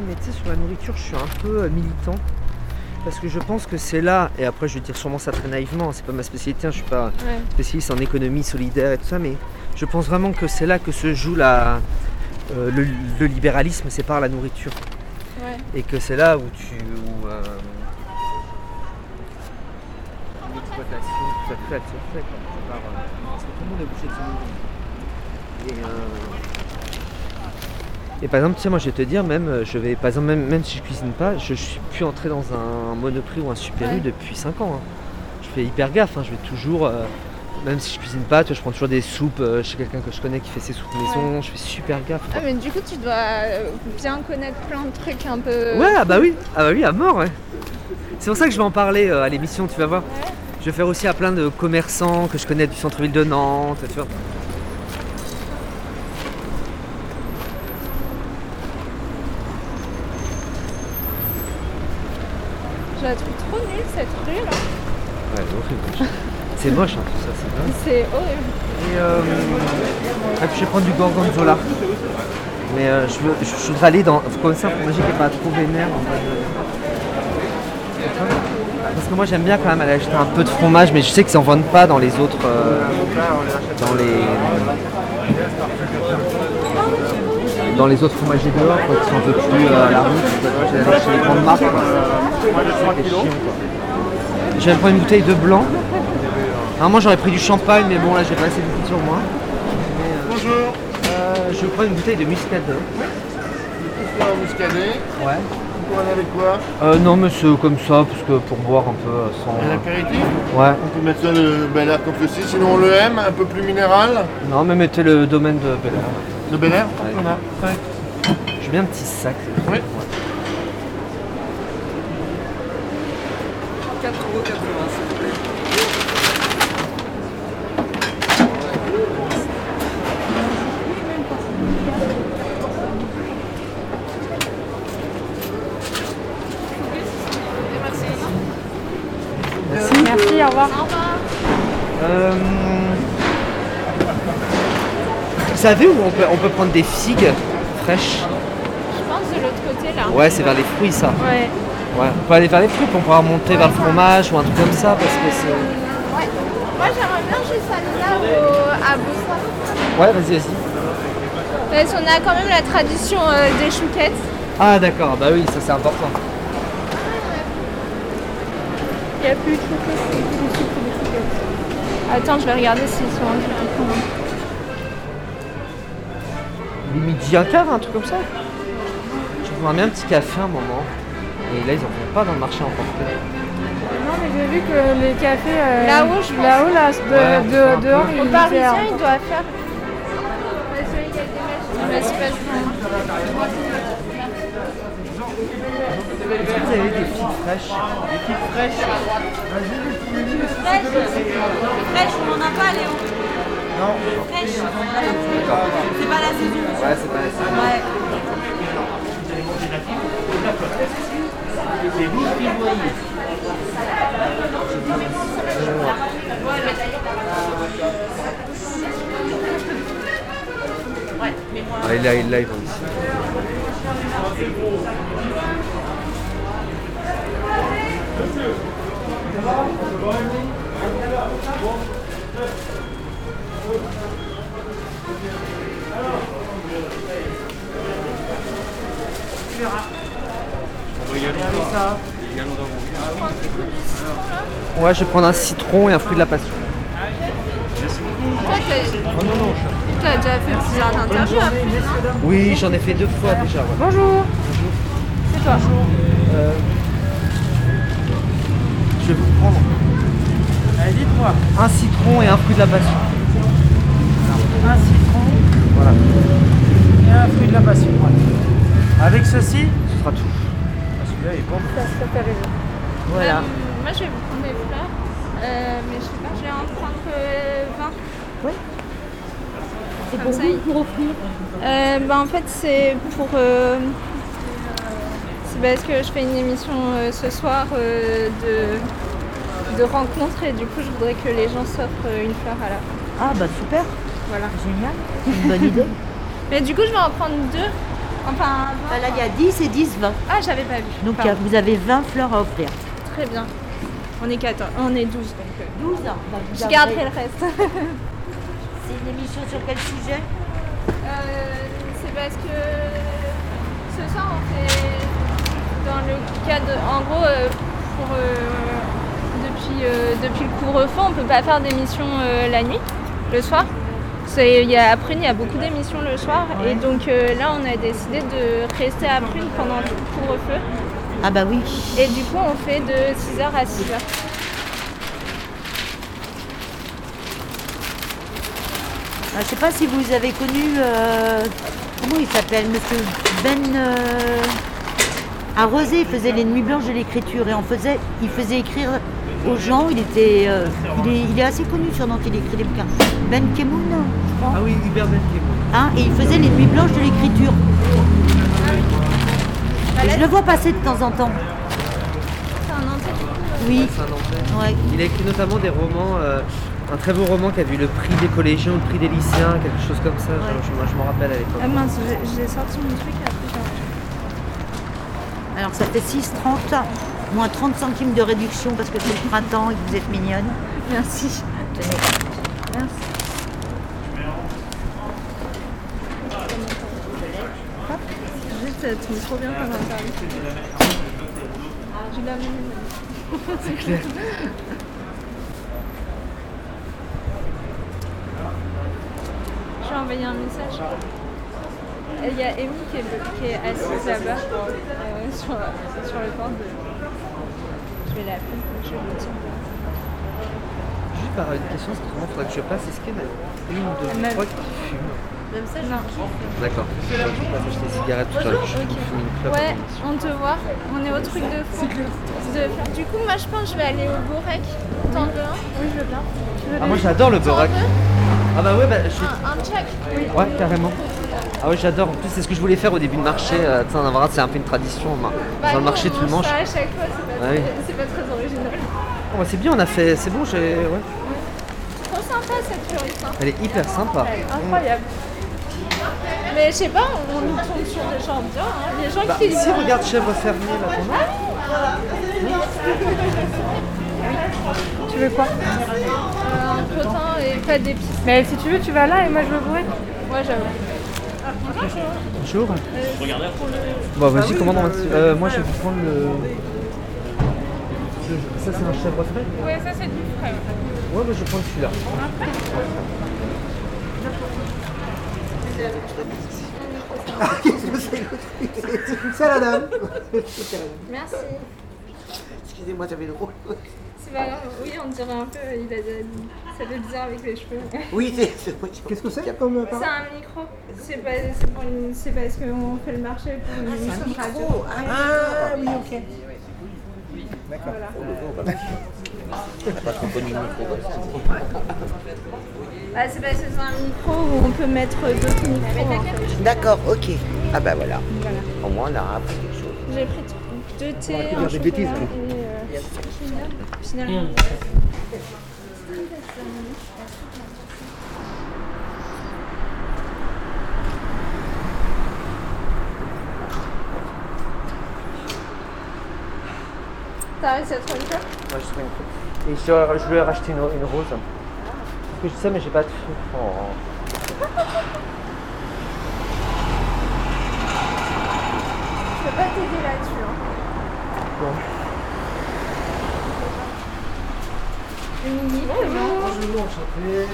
mais tu sais, sur la nourriture, je suis un peu euh, militant. Parce que je pense que c'est là, et après je vais dire sûrement ça très naïvement, c'est pas ma spécialité, hein, je suis pas Ouais. spécialiste en économie solidaire et tout ça, mais je pense vraiment que c'est là que se joue la, euh, le, le libéralisme, c'est par la nourriture. Ouais. Et que c'est là où tu. Où, euh, tout tout tout. Et, par exemple, tu sais, moi je vais te dire, même, euh, je vais, par exemple, même, même si je cuisine pas, je, je suis plus entré dans un monoprix ou un super U Ouais. depuis 5 ans. hein. Je fais hyper gaffe, hein, je vais toujours. euh, même si je cuisine pas, tu vois, je prends toujours des soupes euh, chez quelqu'un que je connais qui fait ses soupes maison, je fais super gaffe. quoi. Ah, mais du coup, tu dois bien connaître plein de trucs un peu. Ouais, ah bah oui, ah bah oui, à mort, ouais. C'est pour ça que je vais en parler euh, à l'émission, tu vas voir. Ouais. Je vais faire aussi à plein de commerçants que je connais du centre-ville de Nantes, tu vois. Je la trouve trop nulle cette rue là. Ouais, c'est horrible. C'est moche, hein, tout ça, c'est dingue. C'est horrible. Et, euh, et puis je vais prendre du gorgonzola. Mais euh, je, veux, je, je voudrais aller dans. Comme ça, pour manger qui n'est pas trop vénère. En mode, Parce que moi j'aime bien quand même aller acheter un peu de fromage, mais je sais qu'ils en vendent pas dans les autres. euh, dans les. Dans les autres fromagers dehors, quoi, qui sont un peu plus euh, à la route. Aller chez les grandes marques. quoi. C'est chiant, quoi. Je vais prendre une bouteille de blanc. Normalement j'aurais pris du champagne, mais bon là j'ai pas assez de sur moi. Mais, euh, Bonjour, euh, je prends une bouteille de muscadet. Muscadet. Ouais. Vous prenez avec quoi Euh, non mais c'est comme ça, parce que pour boire un peu euh, sans. Un apéritif Ouais. On peut mettre ça le Bel Air comme ceci, sinon on le aime, un peu plus minéral. Non mais mettez le domaine de Bel Air. Le Bel Air Ouais. On a. Ouais. J'ai bien un petit sac. Oui. 4,80€ s'il vous plaît. Merci, au revoir. Euh, Vous savez où on peut, on peut prendre des figues fraîches Je pense de l'autre côté là. Ouais, c'est vers les fruits ça. Ouais. Ouais, on peut aller vers les fruits, on pourra monter vers le fromage ou un truc comme ça parce que c'est. Ouais. Moi j'aimerais bien juste aller là au, à Bossa. Ouais, vas-y, vas-y. Parce qu'on a quand même la tradition euh, des chouquettes. Ah d'accord, bah oui, ça c'est important. Il n'y a plus de chouquettes. Attends, je vais regarder s'ils sont en Les midi un quart, un truc comme ça. Je prendrais bien un petit café un moment. Et là, ils en font pas dans le marché emporté. Non, mais j'ai vu que les cafés. euh, Là-haut, je pense. Là-haut, là, de, Ouais, de- dehors, Au ils Parisien, servent. il doit faire. Vous avez des petites fraîches? Des petites fraîches Fraîche, on n'en a pas, Léo. Non. Fraîche. C'est pas la saison. Ouais, c'est pas assez. Ouais. Ah, là, là, ils vont ici. Ouais, je vais prendre un citron et un fruit de la passion. Toi, t'as t'as déjà fait interviews après, non Oui, j'en ai fait deux fois déjà. ouais. Bonjour. C'est toi. Euh, je vais vous prendre Allez, dites-moi, un citron et un fruit de la passion. un citron Voilà, et un fruit de la passion. Avec ceci, ce sera tout. ah, celui-là il est bon. Ça, ça fait raison. Voilà. Euh, moi, je vais vous prendre des fleurs. Euh, mais je sais pas, je vais en prendre euh, 20. C'est Comme ça, il- pour offrir. Euh, bah, en fait, c'est pour. euh, c'est parce que je fais une émission euh, ce soir euh, de, de rencontres et du coup, je voudrais que les gens s'offrent euh, une fleur à la fin. Ah, bah super. Voilà. Génial. Une bonne idée. Mais du coup, je vais en prendre deux Enfin, Bah, Là, il y a 10 et 10, 20. ah, j'avais pas vu. Donc, Pardon. vous avez 20 fleurs à offrir. Très bien. On est 14, on est 12 donc. euh, 12 ans. Bah, vous je garderai le reste. C'est une émission sur quel sujet? Euh, c'est parce que ce soir on fait dans le cadre, en gros, euh, pour, euh, depuis, euh, depuis le couvre-feu, on peut pas faire d'émissions euh, la nuit, le soir. Y a, à Prune, il y a beaucoup d'émissions le soir et donc euh, là on a décidé de rester à Prune pendant tout le couvre-feu Ah bah oui. et du coup on fait de 6h à 6h. Ah, Je sais pas si vous avez connu. euh, comment il s'appelle Monsieur Ben. euh, à Rosé, il faisait les nuits blanches de l'écriture et on faisait, il faisait écrire aux gens. Il était, euh, il, est, il est assez connu sur Nantes. Il écrit des bouquins. Ben Kemoun, Ah oui, Hubert. Hein, et il faisait les nuits blanches de l'écriture. Et je le vois passer de temps en temps. C'est un entier. Oui. Ouais. Il a écrit notamment des romans, euh, un très beau roman qui a vu le prix des collégiens ou le prix des lycéens, quelque chose comme ça. Je, je- moi, je m'en rappelle à l'époque. Ah mince, j'ai sorti mon truc après Alors ça fait 6,30, moins 30 centimes de réduction parce que c'est le printemps et que vous êtes mignonne. Merci. Tenez. Merci. Ça tombe trop bien comme interview. Je l'ai amené. C'est clair. Je vais envoyer un message. Il y a Amy qui est, qui est assise là-bas euh, sur, sur le port de. Je vais l'appeler, je vais lui dire. Juste par une question, c'est comment faudrait que je passe Est-ce qu'il y en a une ou deux trois qui fument? Même ça, non. D'accord. Je vais pas acheter des cigarettes tout à l'heure. Je. Ouais, on te voit. On est au truc de fond. De- Du coup, moi je pense que je vais aller au Borek. T'en veux un? Oui, je veux bien. Ah, moi j'adore le veux Ah bah ouais, bah je suis... Un, un check Oui. Ouais, carrément. Ah ouais, j'adore. En plus, c'est ce que je voulais faire au début de marché. Euh, tu sais, c'est un peu une tradition. bah, Bah, Dans le marché, tu le mange manges. ça à chaque fois, c'est pas, Ah c'est pas très original. Oh, bah, c'est bien, on a fait. C'est bon, j'ai. Ouais. Trop sympa cette fleuriste. Hein. Elle est hyper sympa. Incroyable. Mais je sais pas, on nous tombe sur des gens bien. Hein. Les gens Bah, qui. si, regarde chèvre fermier là, as Tu veux quoi? Euh, un potin et pas d'épices. Mais si tu veux, tu vas là et moi je veux bourrer. Ouais, j'avoue. Bonjour. Bon, vas-y, commande euh, Moi, je vais vous prendre le. Ça, c'est un chèvre frais? Ouais, ça c'est du frais. Ouais, bah, je vais prendre celui-là. C'est la dame. Merci. Excusez-moi, j'avais le rôle. C'est pas grave. Oui, on dirait un peu. Il a, ça fait bizarre avec les cheveux. Oui, c'est. Qu'est-ce que c'est comme euh, C'est un micro. C'est pas, c'est pour une- c'est parce qu'on fait le marché pour une émission de radio. Ah oui, ok. Ah, c'est parce que c'est un micro où on peut mettre d'autres micros. en fait. D'accord, ok. Ah bah voilà. Voilà. Au moins, on a appris quelque chose. J'ai pris deux thés, dire un des bêtises, et euh, finalement- finalement. T'as réussi à trouver une fleur Ouais, je trouve une coupe. Et je, ai racheté une, une rose. Que je sais, mais j'ai pas de feu. Oh. Je peux pas t'aider là-dessus. Hein. Bon. Une mini, Bonjour, enchanté.